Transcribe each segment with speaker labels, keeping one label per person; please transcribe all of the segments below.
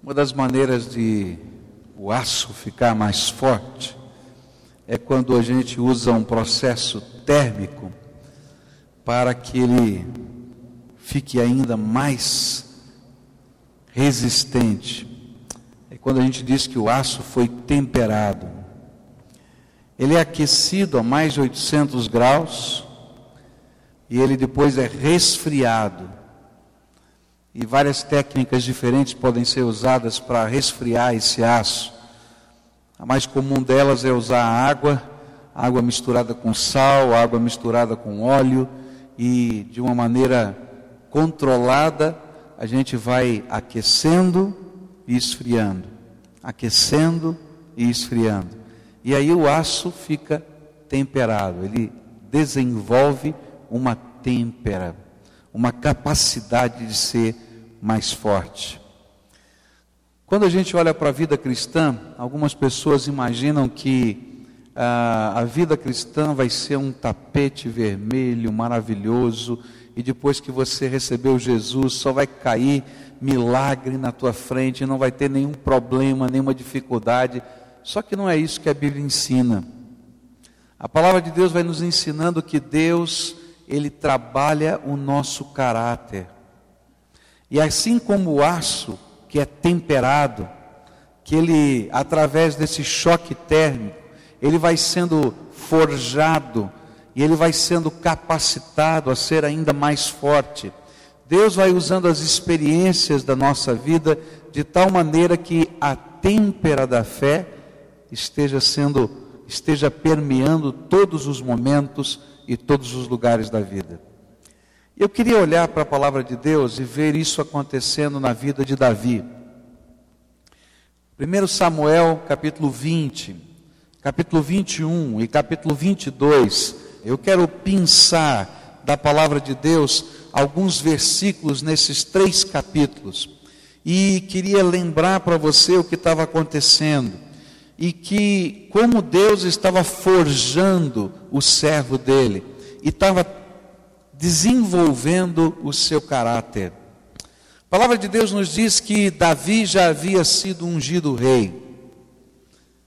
Speaker 1: Uma das maneiras de o aço ficar mais forte é quando a gente usa um processo térmico para que ele fique ainda mais resistente. É quando a gente diz que o aço foi temperado. Ele é aquecido a mais de 800 graus e ele depois é resfriado e várias técnicas diferentes podem ser usadas para resfriar esse aço. A mais comum delas é usar água, água misturada com sal, água misturada com óleo e de uma maneira controlada a gente vai aquecendo e esfriando, aquecendo e esfriando. E aí o aço fica temperado, ele desenvolve uma têmpera, uma capacidade de ser mais forte. Quando a gente olha para a vida cristã, algumas pessoas imaginam que ah, a vida cristã vai ser um tapete vermelho maravilhoso e depois que você recebeu Jesus só vai cair milagre na tua frente, não vai ter nenhum problema, nenhuma dificuldade. Só que não é isso que a Bíblia ensina. A palavra de Deus vai nos ensinando que Deus, ele trabalha o nosso caráter. E assim como o aço que é temperado, que ele, através desse choque térmico, ele vai sendo forjado e ele vai sendo capacitado a ser ainda mais forte. Deus vai usando as experiências da nossa vida de tal maneira que a têmpera da fé esteja sendo, esteja permeando todos os momentos e todos os lugares da vida. Eu queria olhar para a palavra de Deus e ver isso acontecendo na vida de Davi. 1 Samuel, capítulo 20, capítulo 21 e capítulo 22. Eu quero pensar da palavra de Deus alguns versículos nesses três capítulos. E queria lembrar para você o que estava acontecendo. E que, como Deus estava forjando o servo dele, e estava desenvolvendo o seu caráter. A palavra de Deus nos diz que Davi já havia sido ungido rei.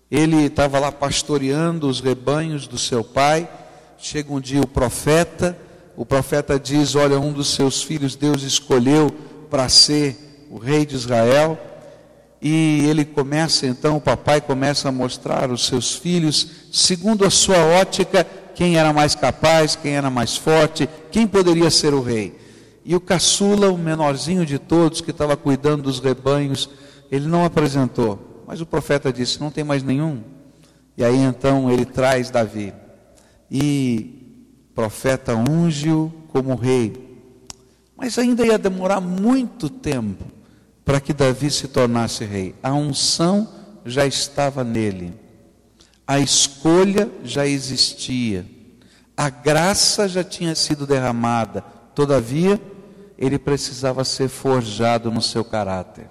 Speaker 1: Ele estava lá pastoreando os rebanhos do seu pai. Chega um dia o profeta, o profeta diz: Olha, um dos seus filhos Deus escolheu para ser o rei de Israel. E ele começa então, o papai começa a mostrar os seus filhos, segundo a sua ótica, quem era mais capaz, quem era mais forte, quem poderia ser o rei. E o caçula, o menorzinho de todos, que estava cuidando dos rebanhos, ele não apresentou. Mas o profeta disse: Não tem mais nenhum. E aí então ele traz Davi. E o profeta unge-o como rei. Mas ainda ia demorar muito tempo para que Davi se tornasse rei. A unção já estava nele. A escolha já existia, a graça já tinha sido derramada, todavia, ele precisava ser forjado no seu caráter.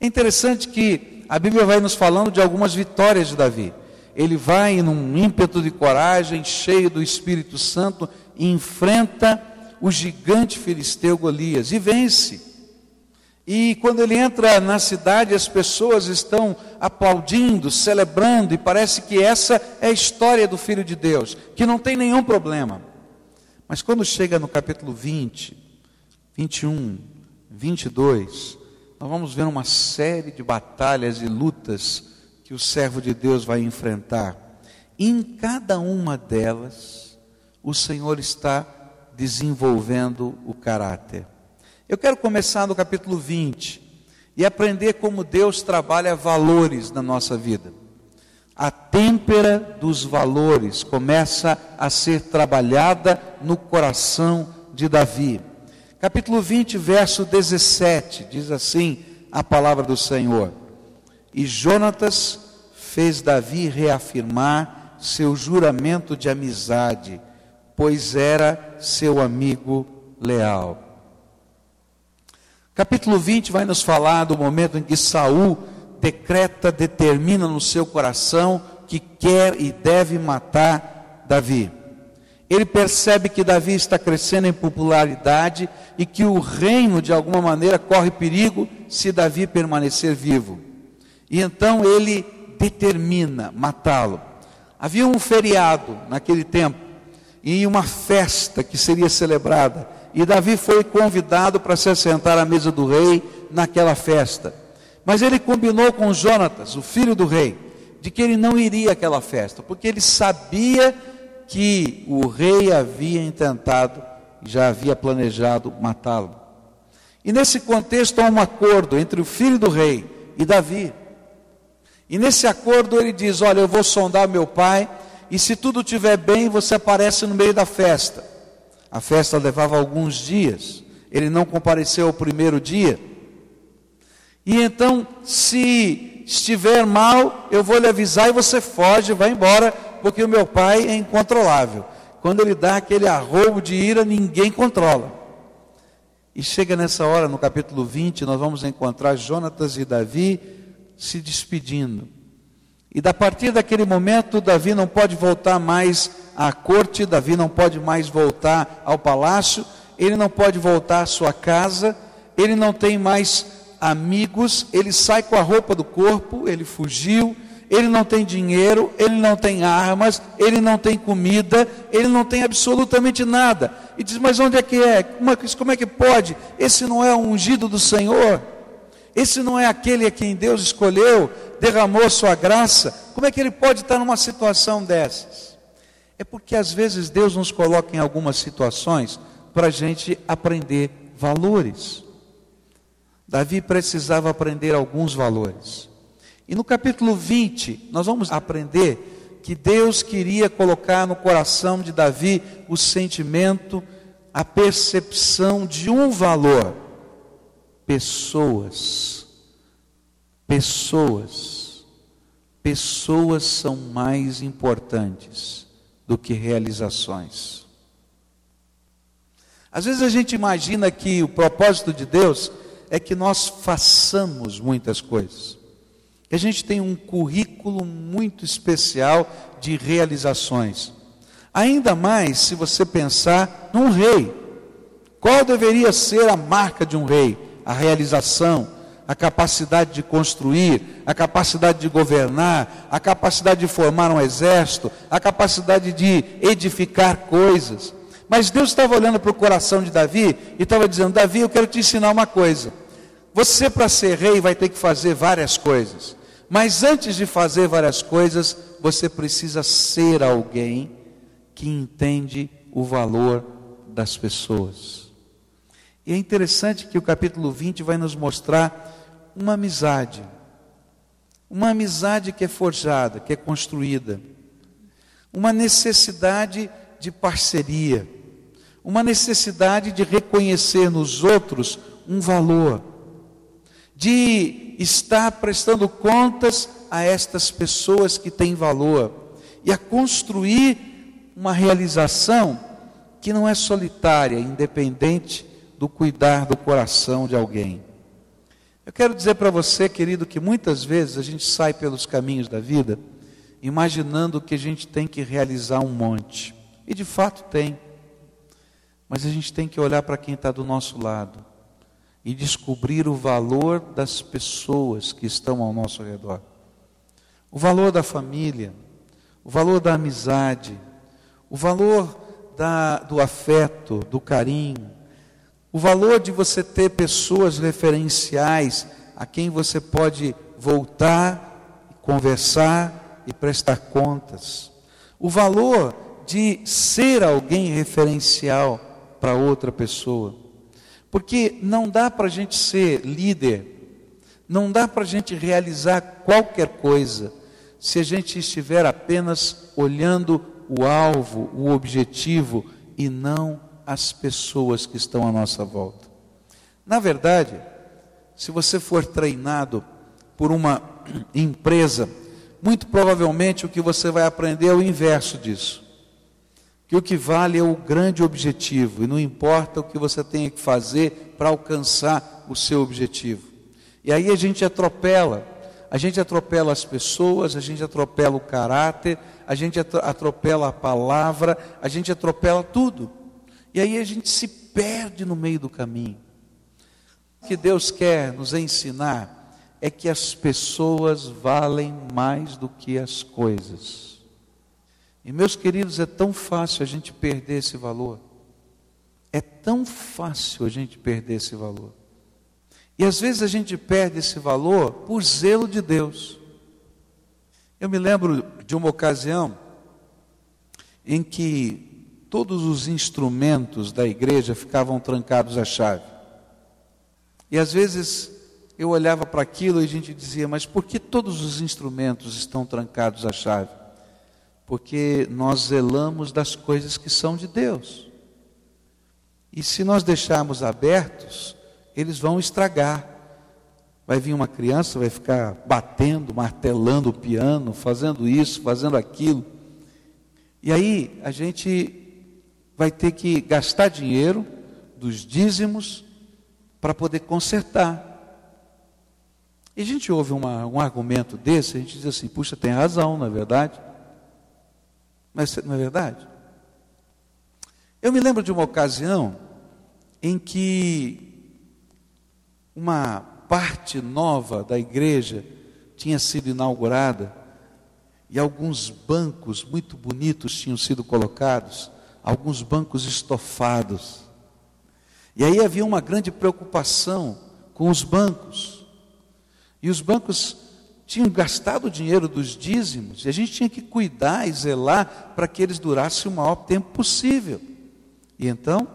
Speaker 1: É interessante que a Bíblia vai nos falando de algumas vitórias de Davi. Ele vai num ímpeto de coragem, cheio do Espírito Santo, enfrenta o gigante filisteu Golias e vence. E quando ele entra na cidade, as pessoas estão aplaudindo, celebrando, e parece que essa é a história do Filho de Deus, que não tem nenhum problema. Mas quando chega no capítulo 20, 21, 22, nós vamos ver uma série de batalhas e lutas que o servo de Deus vai enfrentar. E em cada uma delas, o Senhor está desenvolvendo o caráter. Eu quero começar no capítulo 20 e aprender como Deus trabalha valores na nossa vida. A têmpera dos valores começa a ser trabalhada no coração de Davi. Capítulo 20, verso 17, diz assim a palavra do Senhor: E Jonatas fez Davi reafirmar seu juramento de amizade, pois era seu amigo leal. Capítulo 20 vai nos falar do momento em que Saul decreta, determina no seu coração que quer e deve matar Davi. Ele percebe que Davi está crescendo em popularidade e que o reino, de alguma maneira, corre perigo se Davi permanecer vivo. E então ele determina matá-lo. Havia um feriado naquele tempo e uma festa que seria celebrada. E Davi foi convidado para se assentar à mesa do rei naquela festa. Mas ele combinou com Jonatas, o filho do rei, de que ele não iria àquela festa, porque ele sabia que o rei havia intentado, já havia planejado matá-lo. E nesse contexto há um acordo entre o filho do rei e Davi. E nesse acordo ele diz: Olha, eu vou sondar meu pai, e se tudo estiver bem, você aparece no meio da festa. A festa levava alguns dias, ele não compareceu ao primeiro dia. E então, se estiver mal, eu vou lhe avisar e você foge, vai embora, porque o meu pai é incontrolável. Quando ele dá aquele arrobo de ira, ninguém controla. E chega nessa hora, no capítulo 20, nós vamos encontrar Jonatas e Davi se despedindo. E da partir daquele momento, Davi não pode voltar mais à corte, Davi não pode mais voltar ao palácio, ele não pode voltar à sua casa, ele não tem mais amigos, ele sai com a roupa do corpo, ele fugiu, ele não tem dinheiro, ele não tem armas, ele não tem comida, ele não tem absolutamente nada. E diz: Mas onde é que é? Como é, como é que pode? Esse não é o ungido do Senhor? Esse não é aquele a quem Deus escolheu, derramou sua graça? Como é que ele pode estar numa situação dessas? É porque às vezes Deus nos coloca em algumas situações para a gente aprender valores. Davi precisava aprender alguns valores. E no capítulo 20, nós vamos aprender que Deus queria colocar no coração de Davi o sentimento, a percepção de um valor: pessoas. Pessoas. Pessoas são mais importantes do que realizações. Às vezes a gente imagina que o propósito de Deus é que nós façamos muitas coisas. Que a gente tem um currículo muito especial de realizações. Ainda mais se você pensar num rei. Qual deveria ser a marca de um rei? A realização, a capacidade de construir, a capacidade de governar, a capacidade de formar um exército, a capacidade de edificar coisas. Mas Deus estava olhando para o coração de Davi e estava dizendo: Davi, eu quero te ensinar uma coisa. Você, para ser rei, vai ter que fazer várias coisas. Mas antes de fazer várias coisas, você precisa ser alguém que entende o valor das pessoas. E é interessante que o capítulo 20 vai nos mostrar uma amizade. Uma amizade que é forjada, que é construída. Uma necessidade de parceria. Uma necessidade de reconhecer nos outros um valor de estar prestando contas a estas pessoas que têm valor e a construir uma realização que não é solitária, independente do cuidar do coração de alguém. Eu quero dizer para você, querido, que muitas vezes a gente sai pelos caminhos da vida imaginando que a gente tem que realizar um monte. E de fato tem. Mas a gente tem que olhar para quem está do nosso lado e descobrir o valor das pessoas que estão ao nosso redor. O valor da família, o valor da amizade, o valor da, do afeto, do carinho, o valor de você ter pessoas referenciais a quem você pode voltar, conversar e prestar contas. O valor de ser alguém referencial para outra pessoa. Porque não dá para a gente ser líder, não dá para a gente realizar qualquer coisa, se a gente estiver apenas olhando o alvo, o objetivo e não as pessoas que estão à nossa volta. Na verdade, se você for treinado por uma empresa, muito provavelmente o que você vai aprender é o inverso disso que o que vale é o grande objetivo e não importa o que você tenha que fazer para alcançar o seu objetivo. E aí a gente atropela, a gente atropela as pessoas, a gente atropela o caráter, a gente atropela a palavra, a gente atropela tudo. E aí a gente se perde no meio do caminho. O que Deus quer nos ensinar é que as pessoas valem mais do que as coisas. E meus queridos, é tão fácil a gente perder esse valor. É tão fácil a gente perder esse valor. E às vezes a gente perde esse valor por zelo de Deus. Eu me lembro de uma ocasião em que todos os instrumentos da igreja ficavam trancados à chave. E às vezes eu olhava para aquilo e a gente dizia, mas por que todos os instrumentos estão trancados à chave? Porque nós zelamos das coisas que são de Deus. E se nós deixarmos abertos, eles vão estragar. Vai vir uma criança, vai ficar batendo, martelando o piano, fazendo isso, fazendo aquilo. E aí a gente vai ter que gastar dinheiro dos dízimos para poder consertar. E a gente ouve uma, um argumento desse, a gente diz assim, puxa, tem razão, não é verdade? Mas não é verdade? Eu me lembro de uma ocasião em que uma parte nova da igreja tinha sido inaugurada e alguns bancos muito bonitos tinham sido colocados, alguns bancos estofados. E aí havia uma grande preocupação com os bancos. E os bancos tinham gastado o dinheiro dos dízimos, e a gente tinha que cuidar e zelar para que eles durassem o maior tempo possível. E então,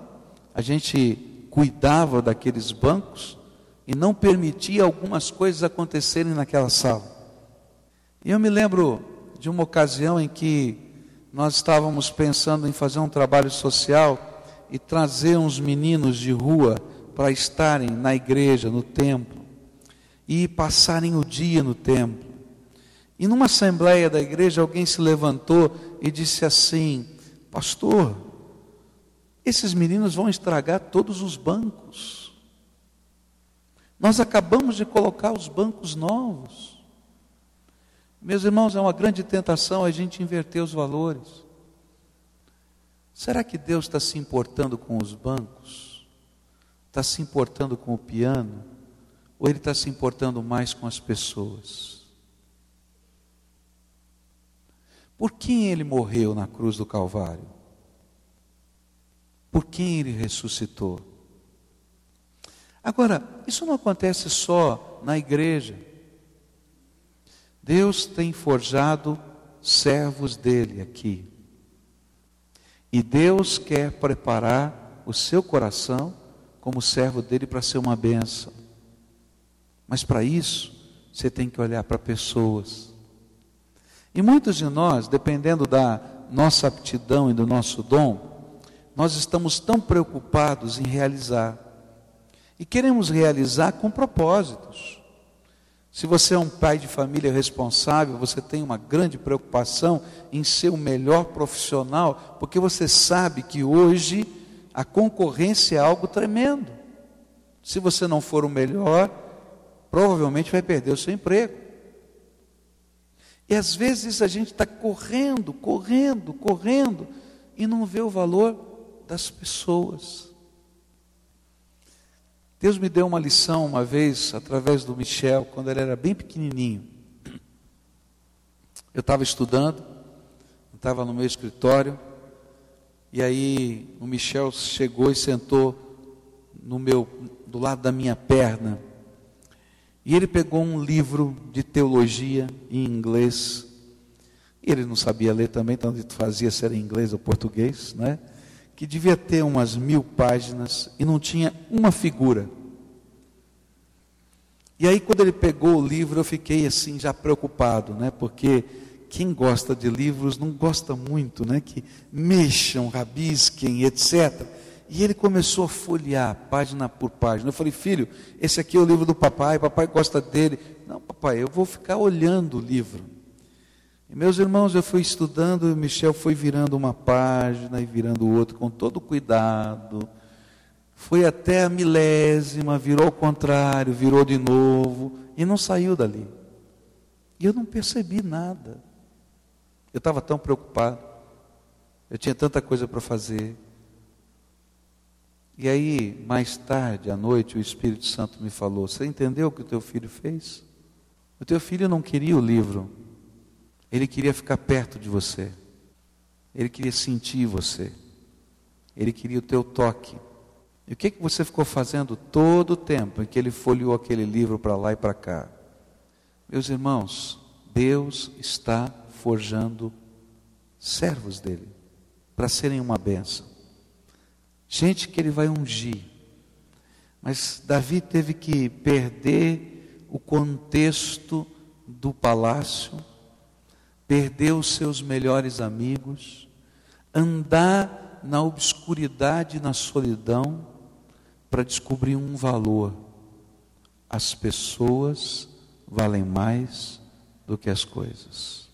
Speaker 1: a gente cuidava daqueles bancos e não permitia algumas coisas acontecerem naquela sala. E eu me lembro de uma ocasião em que nós estávamos pensando em fazer um trabalho social e trazer uns meninos de rua para estarem na igreja, no templo e passarem o dia no templo. E numa assembleia da igreja, alguém se levantou e disse assim: Pastor, esses meninos vão estragar todos os bancos. Nós acabamos de colocar os bancos novos. Meus irmãos, é uma grande tentação a gente inverter os valores. Será que Deus está se importando com os bancos? Está se importando com o piano? Ou ele está se importando mais com as pessoas? Por quem ele morreu na cruz do Calvário? Por quem ele ressuscitou? Agora, isso não acontece só na igreja. Deus tem forjado servos dele aqui. E Deus quer preparar o seu coração como servo dele para ser uma bênção. Mas para isso, você tem que olhar para pessoas. E muitos de nós, dependendo da nossa aptidão e do nosso dom, nós estamos tão preocupados em realizar. E queremos realizar com propósitos. Se você é um pai de família responsável, você tem uma grande preocupação em ser o melhor profissional, porque você sabe que hoje a concorrência é algo tremendo. Se você não for o melhor, provavelmente vai perder o seu emprego. E às vezes a gente está correndo, correndo, correndo e não vê o valor das pessoas. Deus me deu uma lição uma vez, através do Michel, quando ele era bem pequenininho. Eu estava estudando, estava no meu escritório, e aí o Michel chegou e sentou no meu, do lado da minha perna. E ele pegou um livro de teologia em inglês. Ele não sabia ler também, então fazia ser em inglês ou português, né? Que devia ter umas mil páginas e não tinha uma figura. E aí, quando ele pegou o livro, eu fiquei assim, já preocupado, né? Porque quem gosta de livros não gosta muito, né? Que mexam, rabisquem, etc. E ele começou a folhear, página por página. Eu falei, filho, esse aqui é o livro do papai, papai gosta dele. Não, papai, eu vou ficar olhando o livro. E meus irmãos, eu fui estudando e Michel foi virando uma página e virando outra com todo cuidado. Foi até a milésima, virou ao contrário, virou de novo e não saiu dali. E eu não percebi nada. Eu estava tão preocupado. Eu tinha tanta coisa para fazer. E aí, mais tarde, à noite, o Espírito Santo me falou: Você entendeu o que o teu filho fez? O teu filho não queria o livro, ele queria ficar perto de você, ele queria sentir você, ele queria o teu toque. E o que, que você ficou fazendo todo o tempo em que ele folheou aquele livro para lá e para cá? Meus irmãos, Deus está forjando servos dele para serem uma benção gente que ele vai ungir. Mas Davi teve que perder o contexto do palácio, perder os seus melhores amigos, andar na obscuridade, na solidão, para descobrir um valor. As pessoas valem mais do que as coisas.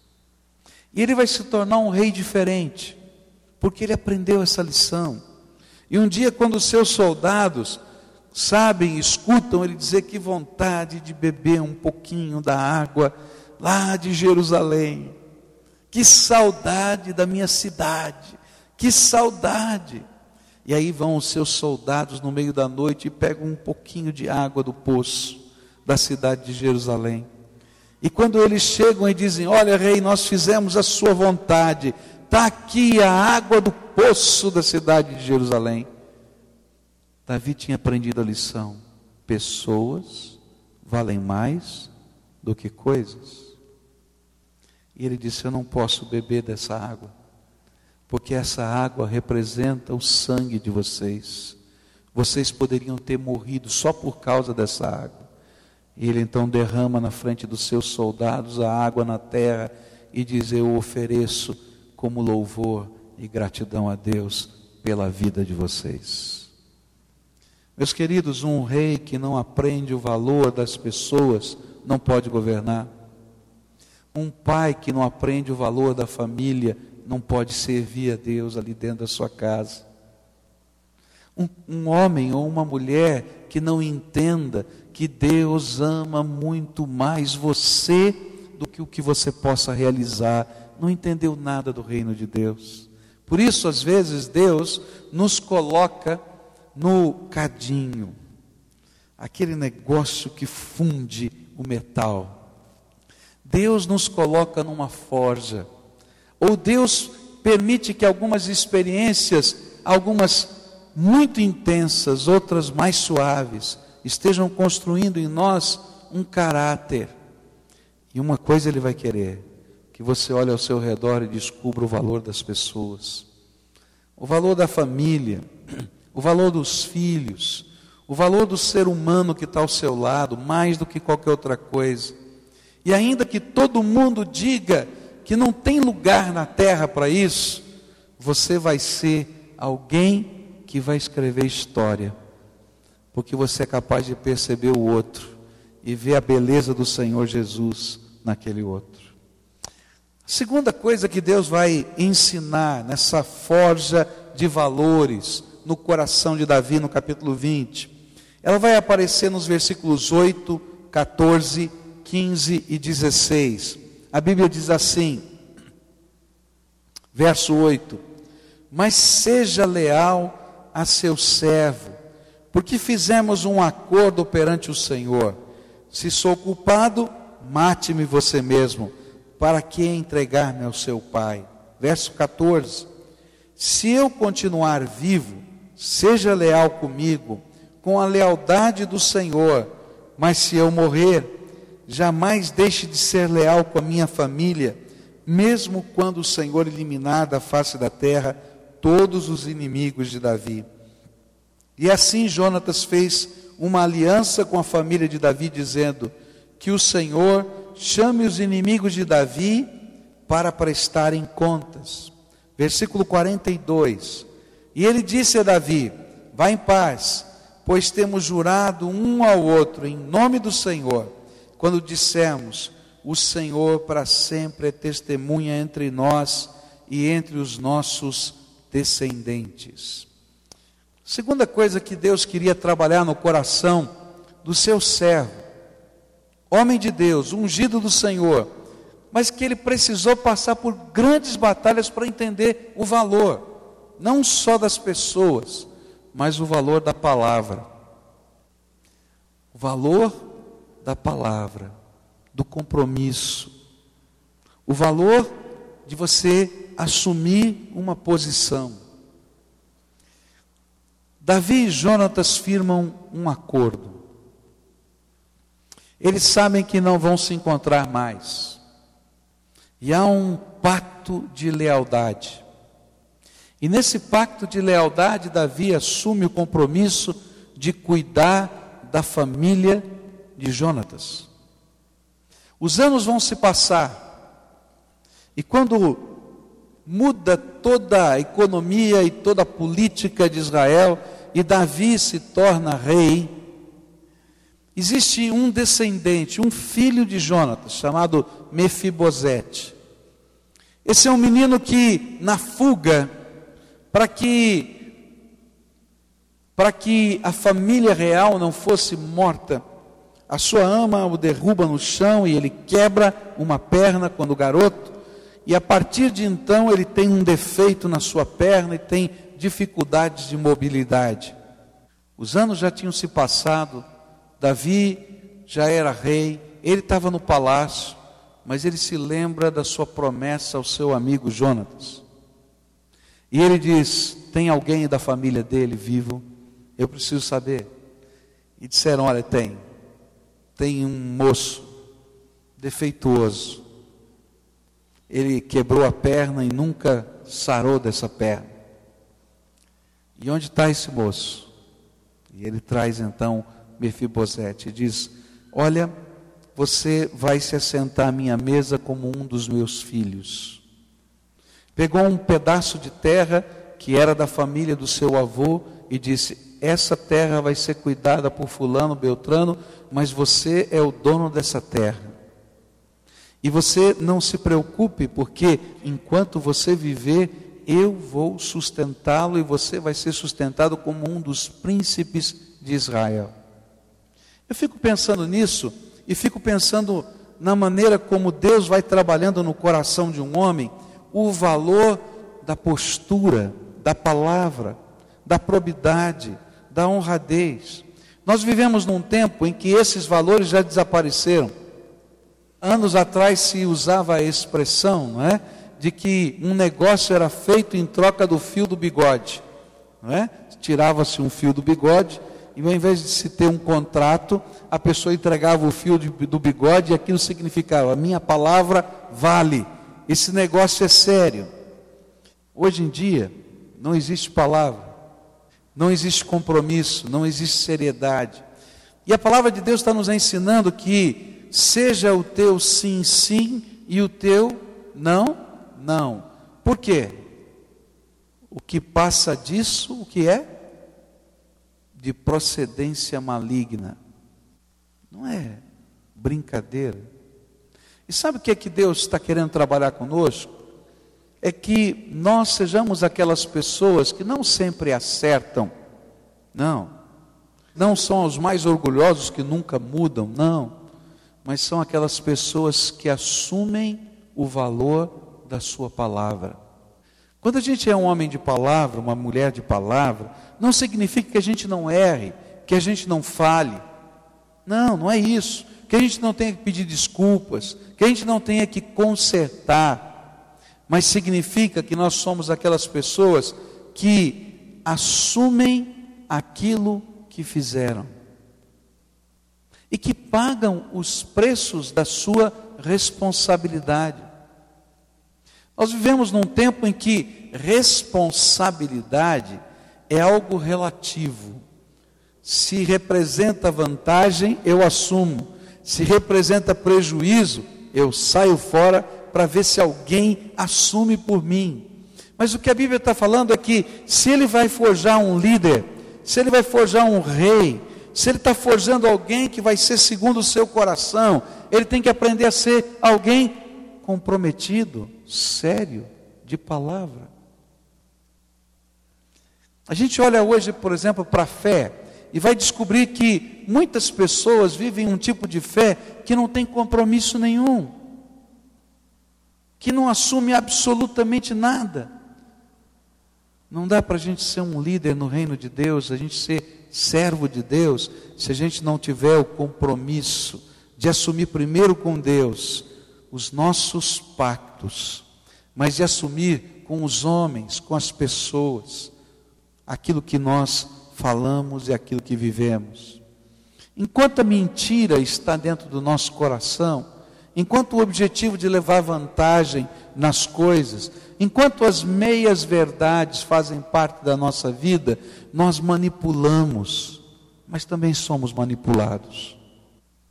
Speaker 1: E ele vai se tornar um rei diferente, porque ele aprendeu essa lição. E um dia, quando os seus soldados sabem, escutam ele dizer que vontade de beber um pouquinho da água lá de Jerusalém, que saudade da minha cidade, que saudade. E aí vão os seus soldados no meio da noite e pegam um pouquinho de água do poço da cidade de Jerusalém. E quando eles chegam e dizem: Olha, rei, nós fizemos a sua vontade, está aqui a água do poço da cidade de Jerusalém. Davi tinha aprendido a lição: pessoas valem mais do que coisas. E ele disse: Eu não posso beber dessa água, porque essa água representa o sangue de vocês. Vocês poderiam ter morrido só por causa dessa água. E ele então derrama na frente dos seus soldados a água na terra e diz: Eu ofereço como louvor e gratidão a Deus pela vida de vocês. Meus queridos, um rei que não aprende o valor das pessoas não pode governar. Um pai que não aprende o valor da família não pode servir a Deus ali dentro da sua casa. Um, um, homem ou uma mulher que não entenda que Deus ama muito mais você do que o que você possa realizar não entendeu nada do reino de Deus. Por isso, às vezes, Deus nos coloca no cadinho, aquele negócio que funde o metal. Deus nos coloca numa forja, ou Deus permite que algumas experiências, algumas muito intensas, outras mais suaves, estejam construindo em nós um caráter. E uma coisa Ele vai querer: que você olhe ao seu redor e descubra o valor das pessoas, o valor da família, o valor dos filhos, o valor do ser humano que está ao seu lado, mais do que qualquer outra coisa. E ainda que todo mundo diga que não tem lugar na terra para isso, você vai ser alguém que vai escrever história, porque você é capaz de perceber o outro e ver a beleza do Senhor Jesus naquele outro. Segunda coisa que Deus vai ensinar nessa forja de valores no coração de Davi, no capítulo 20, ela vai aparecer nos versículos 8, 14, 15 e 16. A Bíblia diz assim, verso 8: Mas seja leal a seu servo, porque fizemos um acordo perante o Senhor. Se sou culpado, mate-me você mesmo para que entregar-me ao seu Pai? Verso 14: Se eu continuar vivo, seja leal comigo, com a lealdade do Senhor, mas se eu morrer, jamais deixe de ser leal com a minha família, mesmo quando o Senhor eliminar da face da terra todos os inimigos de Davi. E assim Jonatas fez uma aliança com a família de Davi, dizendo: Que o Senhor chame os inimigos de Davi para prestarem contas. Versículo 42. E ele disse a Davi: Vá em paz, pois temos jurado um ao outro em nome do Senhor, quando dissemos: O Senhor para sempre é testemunha entre nós e entre os nossos descendentes. Segunda coisa que Deus queria trabalhar no coração do seu servo homem de Deus, ungido do Senhor, mas que ele precisou passar por grandes batalhas para entender o valor, não só das pessoas, mas o valor da palavra. O valor da palavra, do compromisso. O valor de você assumir uma posição. Davi e Jonatas firmam um acordo. Eles sabem que não vão se encontrar mais. E há um pacto de lealdade. E nesse pacto de lealdade, Davi assume o compromisso de cuidar da família de Jonatas. Os anos vão se passar, e quando muda toda a economia e toda a política de Israel, e Davi se torna rei, existe um descendente, um filho de Jonatas, chamado Mefibosete. Esse é um menino que, na fuga, para que para que a família real não fosse morta, a sua ama o derruba no chão e ele quebra uma perna quando garoto, e a partir de então ele tem um defeito na sua perna e tem dificuldades de mobilidade. Os anos já tinham se passado, Davi já era rei, ele estava no palácio, mas ele se lembra da sua promessa ao seu amigo Jonatas. E ele diz: Tem alguém da família dele vivo? Eu preciso saber. E disseram: Olha, tem. Tem um moço defeituoso. Ele quebrou a perna e nunca sarou dessa perna. E onde está esse moço? E ele traz então Mefibosete e diz: Olha, você vai se assentar à minha mesa como um dos meus filhos. Pegou um pedaço de terra que era da família do seu avô e disse: Essa terra vai ser cuidada por Fulano, Beltrano, mas você é o dono dessa terra. E você não se preocupe, porque enquanto você viver, eu vou sustentá-lo e você vai ser sustentado como um dos príncipes de Israel. Eu fico pensando nisso e fico pensando na maneira como Deus vai trabalhando no coração de um homem o valor da postura, da palavra, da probidade, da honradez. Nós vivemos num tempo em que esses valores já desapareceram. Anos atrás se usava a expressão, não é? De que um negócio era feito em troca do fio do bigode, é? Tirava-se um fio do bigode e ao invés de se ter um contrato, a pessoa entregava o fio de, do bigode e aquilo significava: a minha palavra vale, esse negócio é sério. Hoje em dia, não existe palavra, não existe compromisso, não existe seriedade. E a palavra de Deus está nos ensinando que seja o teu sim, sim e o teu não, não. Por quê? O que passa disso, o que é? De procedência maligna. Não é brincadeira. E sabe o que é que Deus está querendo trabalhar conosco? É que nós sejamos aquelas pessoas que não sempre acertam, não, não são os mais orgulhosos que nunca mudam, não, mas são aquelas pessoas que assumem o valor da Sua palavra. Quando a gente é um homem de palavra, uma mulher de palavra, não significa que a gente não erre, que a gente não fale. Não, não é isso. Que a gente não tenha que pedir desculpas, que a gente não tenha que consertar, mas significa que nós somos aquelas pessoas que assumem aquilo que fizeram e que pagam os preços da sua responsabilidade. Nós vivemos num tempo em que responsabilidade é algo relativo. Se representa vantagem, eu assumo se representa prejuízo, eu saio fora para ver se alguém assume por mim. Mas o que a Bíblia está falando é que se ele vai forjar um líder, se ele vai forjar um rei, se ele está forjando alguém que vai ser segundo o seu coração, ele tem que aprender a ser alguém comprometido, sério, de palavra. A gente olha hoje, por exemplo, para a fé e vai descobrir que muitas pessoas vivem um tipo de fé que não tem compromisso nenhum, que não assume absolutamente nada. Não dá para a gente ser um líder no reino de Deus, a gente ser servo de Deus, se a gente não tiver o compromisso de assumir primeiro com Deus os nossos pactos, mas de assumir com os homens, com as pessoas, aquilo que nós falamos e aquilo que vivemos. Enquanto a mentira está dentro do nosso coração, enquanto o objetivo de levar vantagem nas coisas, enquanto as meias verdades fazem parte da nossa vida, nós manipulamos, mas também somos manipulados.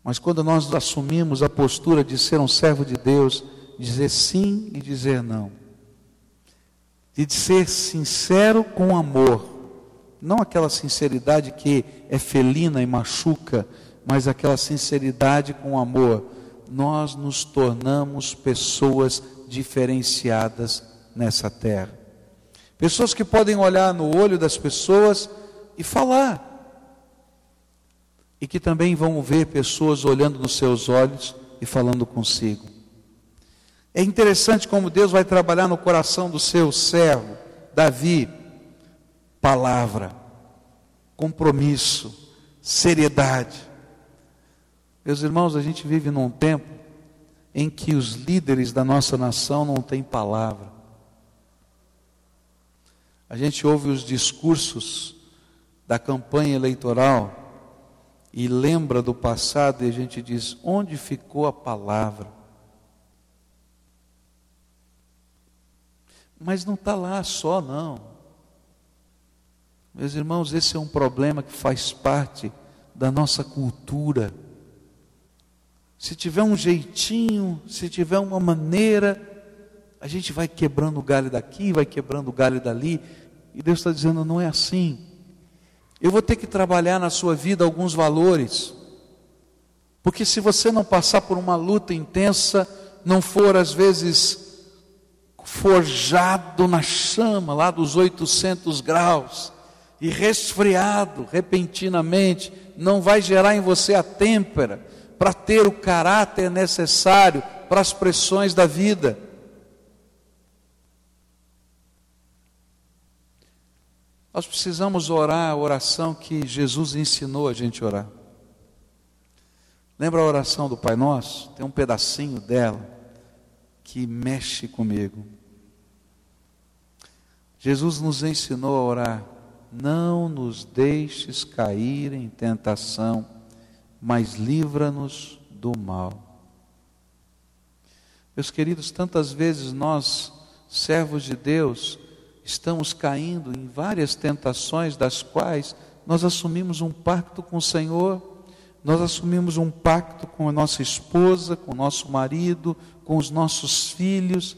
Speaker 1: Mas quando nós assumimos a postura de ser um servo de Deus, dizer sim e dizer não, de ser sincero com amor, não aquela sinceridade que é felina e machuca, mas aquela sinceridade com amor, nós nos tornamos pessoas diferenciadas nessa terra. Pessoas que podem olhar no olho das pessoas e falar. E que também vão ver pessoas olhando nos seus olhos e falando consigo. É interessante como Deus vai trabalhar no coração do seu servo, Davi, palavra, compromisso, seriedade. Meus irmãos, a gente vive num tempo em que os líderes da nossa nação não têm palavra. A gente ouve os discursos da campanha eleitoral e lembra do passado e a gente diz: onde ficou a palavra? Mas não está lá só, não. Meus irmãos, esse é um problema que faz parte da nossa cultura. Se tiver um jeitinho, se tiver uma maneira, a gente vai quebrando o galho daqui, vai quebrando o galho dali, e Deus está dizendo: não é assim. Eu vou ter que trabalhar na sua vida alguns valores, porque se você não passar por uma luta intensa, não for às vezes forjado na chama lá dos 800 graus, e resfriado repentinamente, não vai gerar em você a têmpera para ter o caráter necessário para as pressões da vida. Nós precisamos orar a oração que Jesus ensinou a gente orar. Lembra a oração do Pai Nosso? Tem um pedacinho dela que mexe comigo. Jesus nos ensinou a orar não nos deixes cair em tentação, mas livra-nos do mal. Meus queridos, tantas vezes nós, servos de Deus, estamos caindo em várias tentações, das quais nós assumimos um pacto com o Senhor, nós assumimos um pacto com a nossa esposa, com o nosso marido, com os nossos filhos,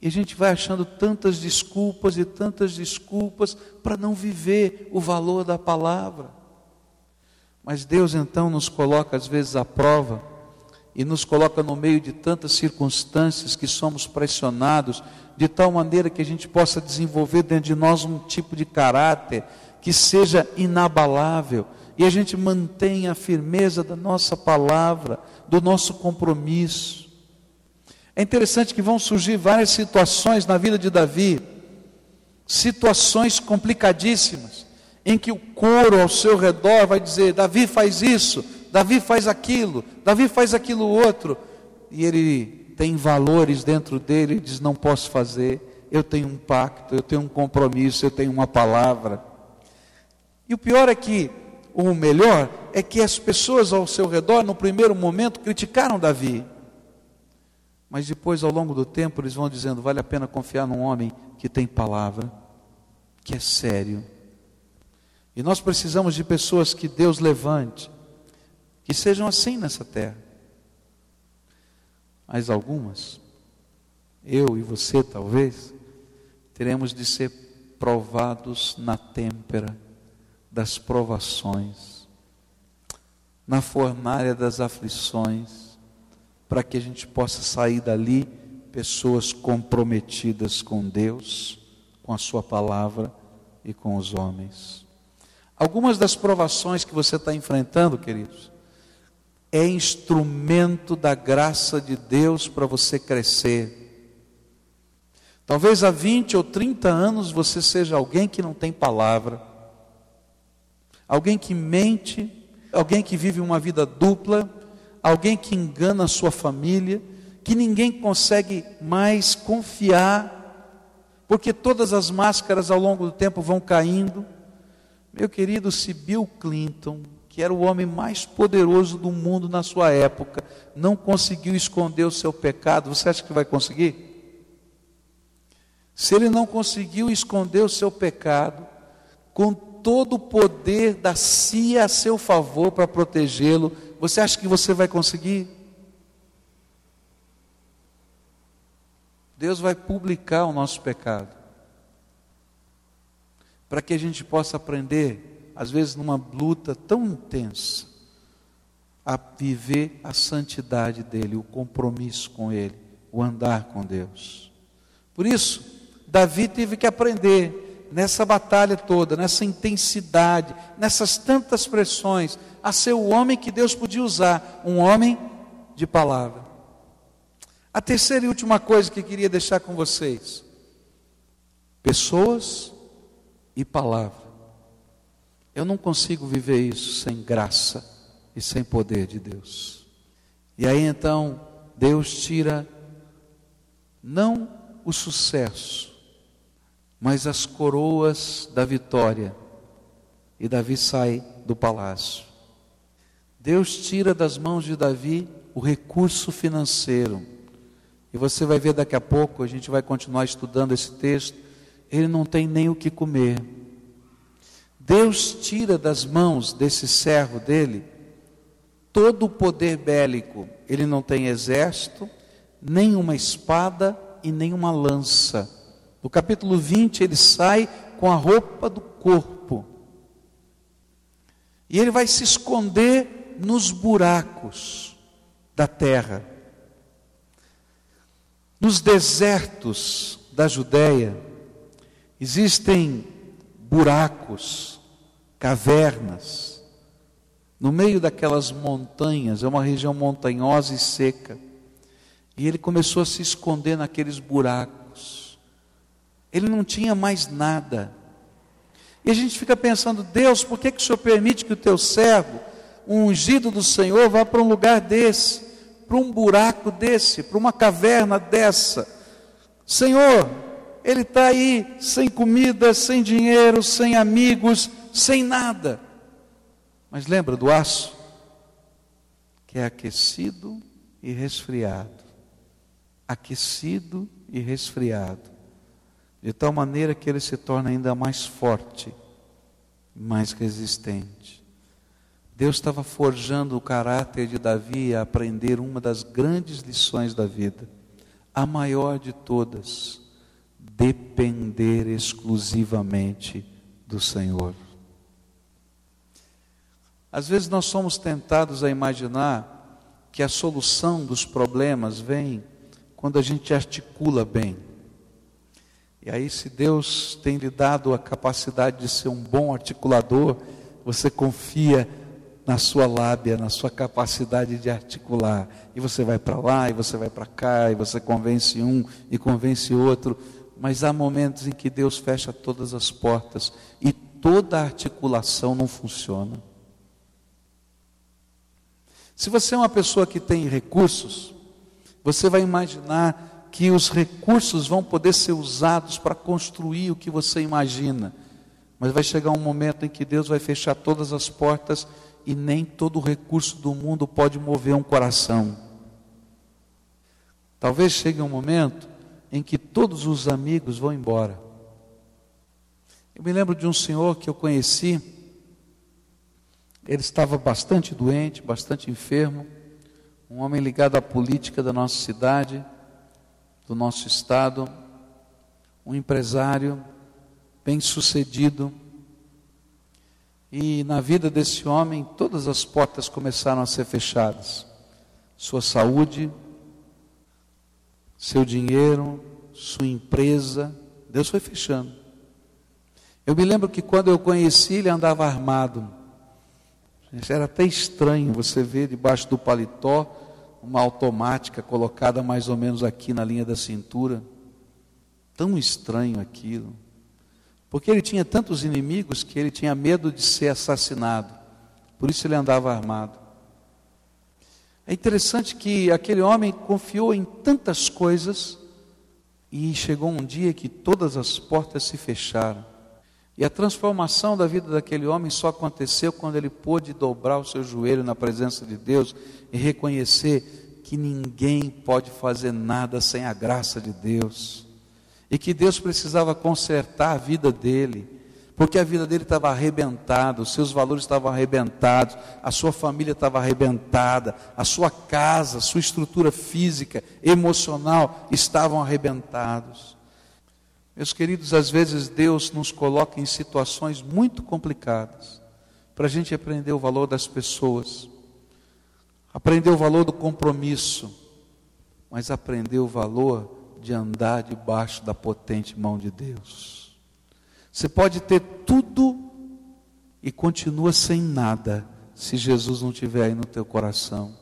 Speaker 1: e a gente vai achando tantas desculpas e tantas desculpas para não viver o valor da palavra. Mas Deus então nos coloca às vezes à prova e nos coloca no meio de tantas circunstâncias que somos pressionados, de tal maneira que a gente possa desenvolver dentro de nós um tipo de caráter que seja inabalável e a gente mantenha a firmeza da nossa palavra, do nosso compromisso. É interessante que vão surgir várias situações na vida de Davi, situações complicadíssimas, em que o coro ao seu redor vai dizer: Davi faz isso, Davi faz aquilo, Davi faz aquilo outro, e ele tem valores dentro dele e diz: Não posso fazer, eu tenho um pacto, eu tenho um compromisso, eu tenho uma palavra. E o pior é que, o melhor, é que as pessoas ao seu redor, no primeiro momento, criticaram Davi. Mas depois, ao longo do tempo, eles vão dizendo: vale a pena confiar num homem que tem palavra, que é sério. E nós precisamos de pessoas que Deus levante, que sejam assim nessa terra. Mas algumas, eu e você talvez, teremos de ser provados na têmpera das provações, na fornalha das aflições, para que a gente possa sair dali pessoas comprometidas com Deus, com a Sua palavra e com os homens. Algumas das provações que você está enfrentando, queridos, é instrumento da graça de Deus para você crescer. Talvez há 20 ou 30 anos você seja alguém que não tem palavra, alguém que mente, alguém que vive uma vida dupla, alguém que engana a sua família, que ninguém consegue mais confiar, porque todas as máscaras ao longo do tempo vão caindo. Meu querido, se Bill Clinton, que era o homem mais poderoso do mundo na sua época, não conseguiu esconder o seu pecado, você acha que vai conseguir? Se ele não conseguiu esconder o seu pecado, com todo o poder da CIA a seu favor para protegê-lo, você acha que você vai conseguir? Deus vai publicar o nosso pecado, para que a gente possa aprender, às vezes numa luta tão intensa, a viver a santidade dEle, o compromisso com Ele, o andar com Deus. Por isso, Davi teve que aprender nessa batalha toda, nessa intensidade, nessas tantas pressões, a ser o homem que Deus podia usar, um homem de palavra. A terceira e última coisa que queria deixar com vocês: pessoas e palavra. Eu não consigo viver isso sem graça e sem poder de Deus. E aí então, Deus tira não o sucesso, mas as coroas da vitória. E Davi sai do palácio. Deus tira das mãos de Davi o recurso financeiro. E você vai ver daqui a pouco, a gente vai continuar estudando esse texto. Ele não tem nem o que comer. Deus tira das mãos desse servo dele todo o poder bélico. Ele não tem exército, nem uma espada e nem uma lança no capítulo 20, ele sai com a roupa do corpo. E ele vai se esconder nos buracos da terra. Nos desertos da Judéia existem buracos, cavernas. No meio daquelas montanhas, é uma região montanhosa e seca. E ele começou a se esconder naqueles buracos. Ele não tinha mais nada. E a gente fica pensando, Deus, por que, que o Senhor permite que o teu servo, um ungido do Senhor, vá para um lugar desse, para um buraco desse, para uma caverna dessa? Senhor, ele está aí sem comida, sem dinheiro, sem amigos, sem nada. Mas lembra do aço? Que é aquecido e resfriado. Aquecido e resfriado de tal maneira que ele se torna ainda mais forte, mais resistente. Deus estava forjando o caráter de Davi a aprender uma das grandes lições da vida, a maior de todas, depender exclusivamente do Senhor. Às vezes nós somos tentados a imaginar que a solução dos problemas vem quando a gente articula bem e aí, se Deus tem lhe dado a capacidade de ser um bom articulador, você confia na sua lábia, na sua capacidade de articular. E você vai para lá, e você vai para cá, e você convence um e convence outro. Mas há momentos em que Deus fecha todas as portas e toda a articulação não funciona. Se você é uma pessoa que tem recursos, você vai imaginar que os recursos vão poder ser usados para construir o que você imagina. Mas vai chegar um momento em que Deus vai fechar todas as portas e nem todo recurso do mundo pode mover um coração. Talvez chegue um momento em que todos os amigos vão embora. Eu me lembro de um senhor que eu conheci, ele estava bastante doente, bastante enfermo, um homem ligado à política da nossa cidade do nosso estado, um empresário bem-sucedido. E na vida desse homem, todas as portas começaram a ser fechadas. Sua saúde, seu dinheiro, sua empresa, Deus foi fechando. Eu me lembro que quando eu conheci, ele andava armado. Era até estranho você ver debaixo do paletó uma automática colocada mais ou menos aqui na linha da cintura. Tão estranho aquilo. Porque ele tinha tantos inimigos que ele tinha medo de ser assassinado. Por isso ele andava armado. É interessante que aquele homem confiou em tantas coisas e chegou um dia que todas as portas se fecharam. E a transformação da vida daquele homem só aconteceu quando ele pôde dobrar o seu joelho na presença de Deus e reconhecer que ninguém pode fazer nada sem a graça de Deus e que Deus precisava consertar a vida dele, porque a vida dele estava arrebentada, os seus valores estavam arrebentados, a sua família estava arrebentada, a sua casa, a sua estrutura física, emocional estavam arrebentados. Meus queridos, às vezes Deus nos coloca em situações muito complicadas para a gente aprender o valor das pessoas, aprender o valor do compromisso, mas aprender o valor de andar debaixo da potente mão de Deus. Você pode ter tudo e continua sem nada se Jesus não estiver aí no teu coração.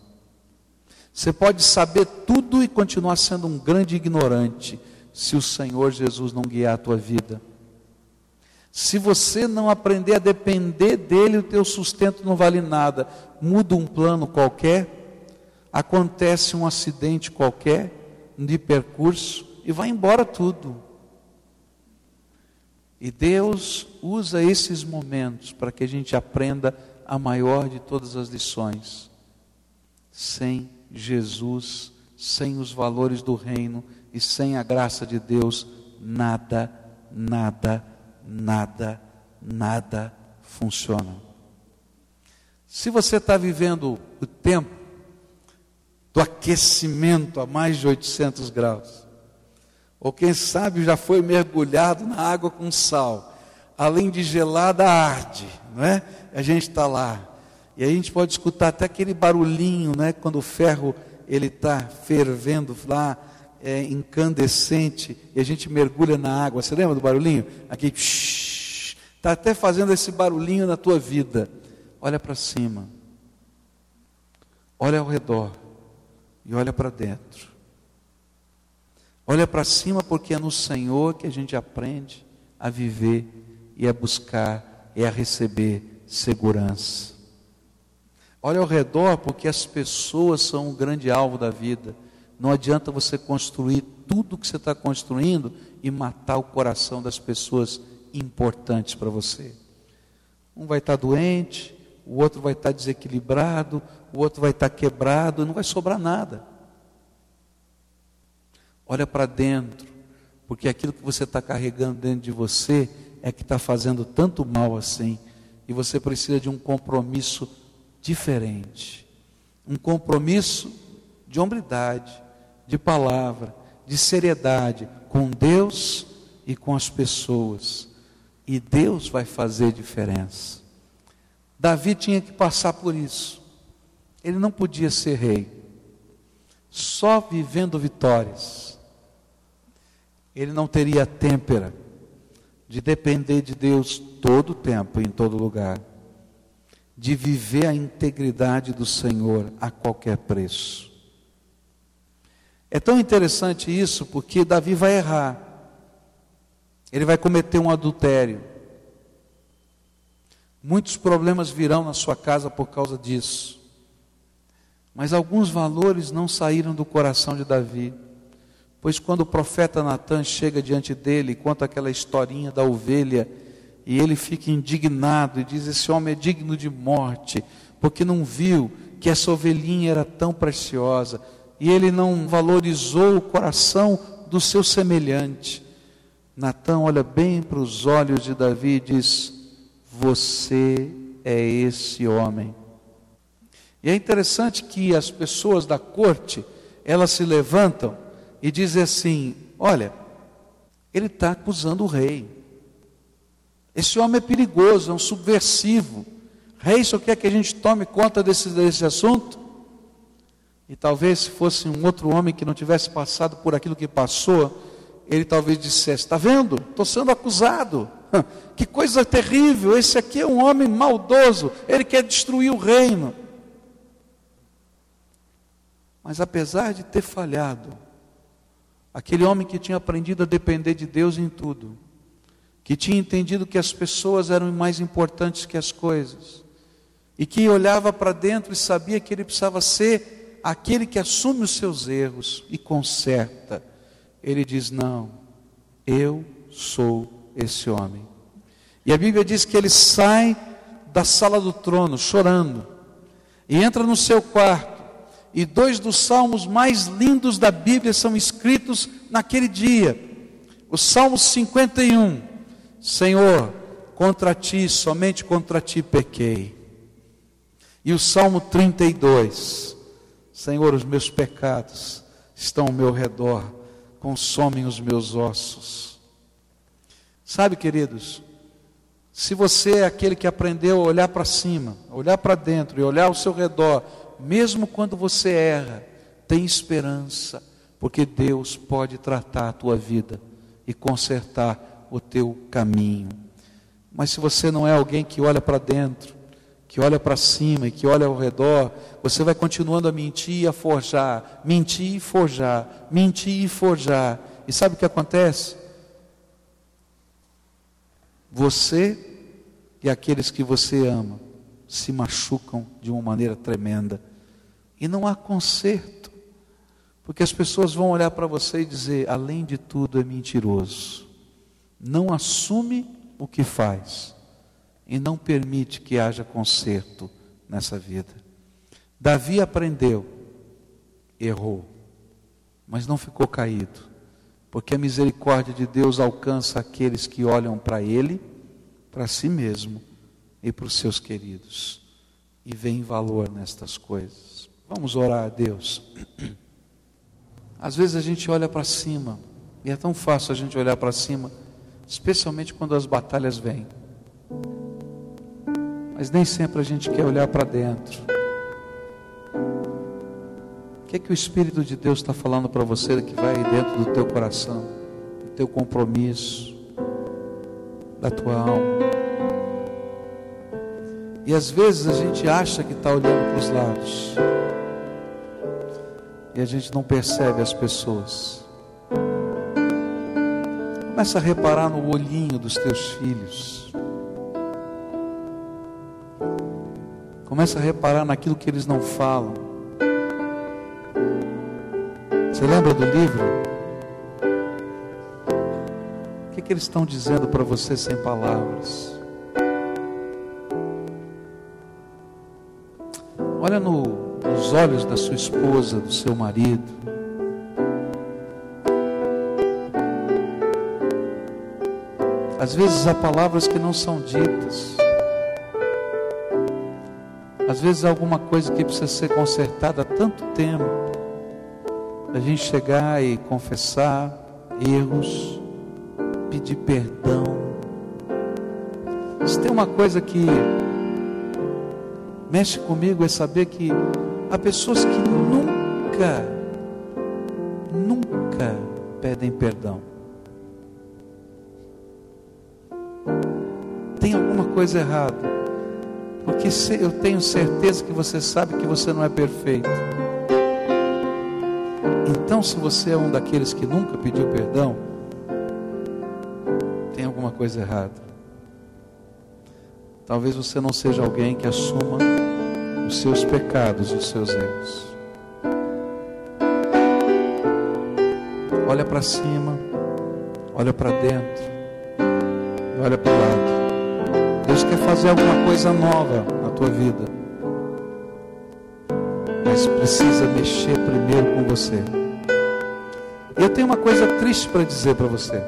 Speaker 1: Você pode saber tudo e continuar sendo um grande ignorante se o Senhor Jesus não guiar a tua vida. Se você não aprender a depender dele, o teu sustento não vale nada. Muda um plano qualquer, acontece um acidente qualquer, de percurso e vai embora tudo. E Deus usa esses momentos para que a gente aprenda a maior de todas as lições. Sem Jesus, sem os valores do reino e sem a graça de Deus, nada, nada, nada, nada funciona. Se você está vivendo o tempo do aquecimento a mais de 800 graus. Ou quem sabe já foi mergulhado na água com sal. Além de gelada, arde, não é? A gente está lá. E a gente pode escutar até aquele barulhinho, né? Quando o ferro ele está fervendo lá, é, incandescente, e a gente mergulha na água. Você lembra do barulhinho? Aqui, está até fazendo esse barulhinho na tua vida. Olha para cima. Olha ao redor e olha para dentro. Olha para cima, porque é no Senhor que a gente aprende a viver e a buscar e a receber segurança. Olha ao redor, porque as pessoas são um grande alvo da vida. Não adianta você construir tudo que você está construindo e matar o coração das pessoas importantes para você. Um vai estar doente, o outro vai estar desequilibrado, o outro vai estar quebrado, não vai sobrar nada. Olha para dentro, porque aquilo que você está carregando dentro de você é que está fazendo tanto mal assim, e você precisa de um compromisso diferente um compromisso de hombridade, de palavra, de seriedade com Deus e com as pessoas. E Deus vai fazer diferença. Davi tinha que passar por isso. Ele não podia ser rei. Só vivendo vitórias. Ele não teria têmpera de depender de Deus todo o tempo, em todo lugar. De viver a integridade do Senhor a qualquer preço. É tão interessante isso porque Davi vai errar. Ele vai cometer um adultério. Muitos problemas virão na sua casa por causa disso. Mas alguns valores não saíram do coração de Davi. Pois quando o profeta Natan chega diante dele e conta aquela historinha da ovelha, e ele fica indignado e diz: Esse homem é digno de morte, porque não viu que essa ovelhinha era tão preciosa, e ele não valorizou o coração do seu semelhante. Natan olha bem para os olhos de Davi e diz: você é esse homem. E é interessante que as pessoas da corte, elas se levantam e dizem assim: olha, ele está acusando o rei. Esse homem é perigoso, é um subversivo. Rei só quer que a gente tome conta desse, desse assunto? E talvez se fosse um outro homem que não tivesse passado por aquilo que passou, ele talvez dissesse: Está vendo? Estou sendo acusado. Que coisa terrível! Esse aqui é um homem maldoso, ele quer destruir o reino. Mas apesar de ter falhado, Aquele homem que tinha aprendido a depender de Deus em tudo, que tinha entendido que as pessoas eram mais importantes que as coisas, e que olhava para dentro e sabia que ele precisava ser aquele que assume os seus erros e conserta. Ele diz: Não, eu sou esse homem. E a Bíblia diz que ele sai da sala do trono chorando e entra no seu quarto. E dois dos salmos mais lindos da Bíblia são escritos naquele dia. O Salmo 51. Senhor, contra ti, somente contra ti pequei. E o Salmo 32. Senhor, os meus pecados estão ao meu redor, consomem os meus ossos. Sabe, queridos, se você é aquele que aprendeu a olhar para cima, olhar para dentro e olhar ao seu redor, mesmo quando você erra, tem esperança, porque Deus pode tratar a tua vida e consertar o teu caminho. Mas se você não é alguém que olha para dentro, que olha para cima e que olha ao redor, você vai continuando a mentir e a forjar, mentir e forjar, mentir e forjar. E sabe o que acontece? Você e aqueles que você ama se machucam de uma maneira tremenda. E não há conserto, porque as pessoas vão olhar para você e dizer: além de tudo, é mentiroso. Não assume o que faz e não permite que haja conserto nessa vida. Davi aprendeu, errou, mas não ficou caído, porque a misericórdia de Deus alcança aqueles que olham para Ele, para si mesmo e para os seus queridos, e vem valor nestas coisas. Vamos orar a Deus. Às vezes a gente olha para cima, e é tão fácil a gente olhar para cima, especialmente quando as batalhas vêm. Mas nem sempre a gente quer olhar para dentro. O que é que o Espírito de Deus está falando para você que vai dentro do teu coração, do teu compromisso, da tua alma? E às vezes a gente acha que está olhando para os lados e a gente não percebe as pessoas. Começa a reparar no olhinho dos teus filhos. Começa a reparar naquilo que eles não falam. Você lembra do livro? O que, que eles estão dizendo para você sem palavras? Olha no nos olhos da sua esposa, do seu marido. Às vezes há palavras que não são ditas. Às vezes há alguma coisa que precisa ser consertada há tanto tempo. A gente chegar e confessar erros, pedir perdão. Se tem uma coisa que mexe comigo é saber que Há pessoas que nunca, nunca pedem perdão. Tem alguma coisa errada. Porque eu tenho certeza que você sabe que você não é perfeito. Então, se você é um daqueles que nunca pediu perdão, tem alguma coisa errada. Talvez você não seja alguém que assuma os seus pecados os seus erros. Olha para cima, olha para dentro, olha para o lado. Deus quer fazer alguma coisa nova na tua vida, mas precisa mexer primeiro com você. Eu tenho uma coisa triste para dizer para você.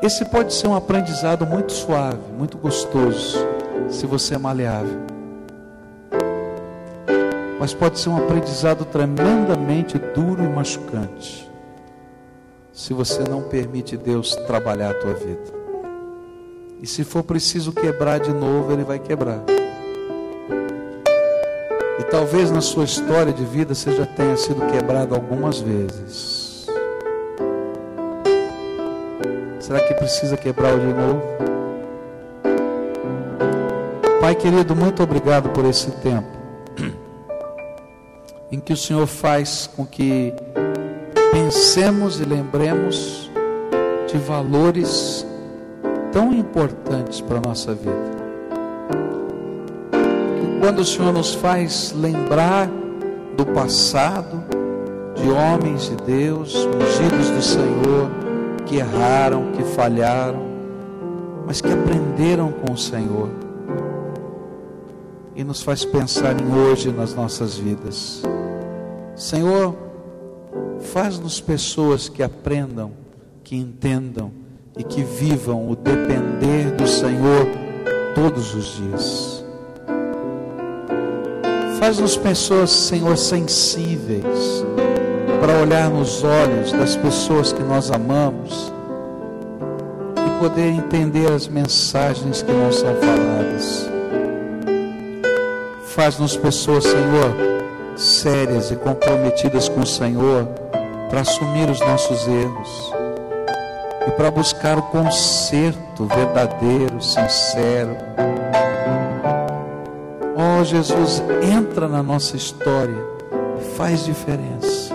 Speaker 1: Esse pode ser um aprendizado muito suave, muito gostoso, se você é maleável mas pode ser um aprendizado tremendamente duro e machucante, se você não permite Deus trabalhar a tua vida. E se for preciso quebrar de novo, Ele vai quebrar. E talvez na sua história de vida você já tenha sido quebrado algumas vezes. Será que precisa quebrar de novo? Pai querido, muito obrigado por esse tempo em que o Senhor faz com que pensemos e lembremos de valores tão importantes para a nossa vida. Que quando o Senhor nos faz lembrar do passado, de homens de Deus, ungidos do Senhor, que erraram, que falharam, mas que aprenderam com o Senhor. E nos faz pensar em hoje nas nossas vidas. Senhor, faz-nos pessoas que aprendam, que entendam e que vivam o depender do Senhor todos os dias. Faz-nos pessoas, Senhor, sensíveis para olhar nos olhos das pessoas que nós amamos e poder entender as mensagens que não são faladas. Faz-nos pessoas, Senhor, sérias e comprometidas com o Senhor para assumir os nossos erros e para buscar o conserto verdadeiro, sincero. Oh Jesus, entra na nossa história e faz diferença.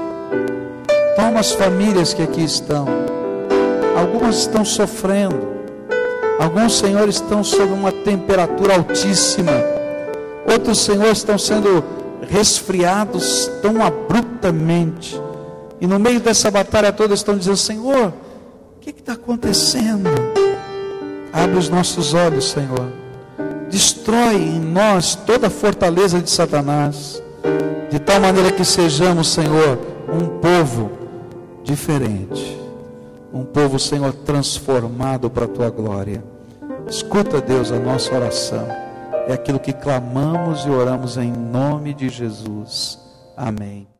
Speaker 1: Toma as famílias que aqui estão. Algumas estão sofrendo. Alguns senhores estão sob uma temperatura altíssima. Outros senhores estão sendo resfriados tão abruptamente. E no meio dessa batalha toda estão dizendo: Senhor, o que está acontecendo? Abre os nossos olhos, Senhor. Destrói em nós toda a fortaleza de Satanás. De tal maneira que sejamos, Senhor, um povo diferente. Um povo, Senhor, transformado para a tua glória. Escuta, Deus, a nossa oração. É aquilo que clamamos e oramos em nome de Jesus. Amém.